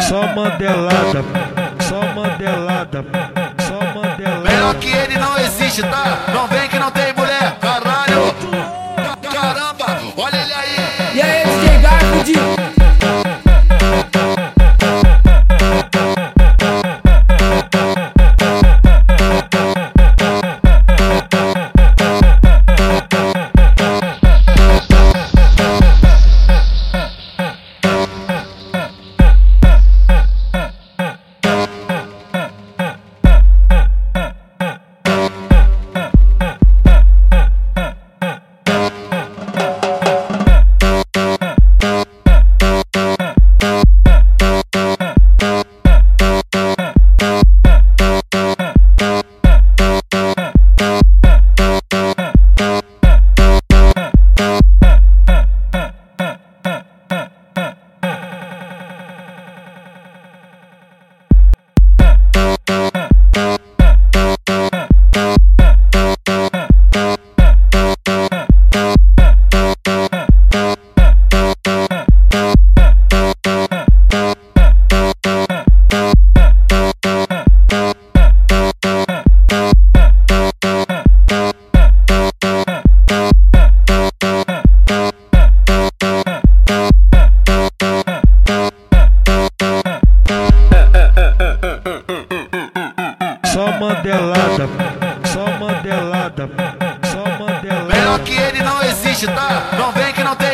Só mandelada, só mandelada, só mandelada. Melhor que ele não existe, tá? Não vem que não tem mandelada, só mandelada, só mandelada. Melhor que ele não existe, tá? Não vem que não tem.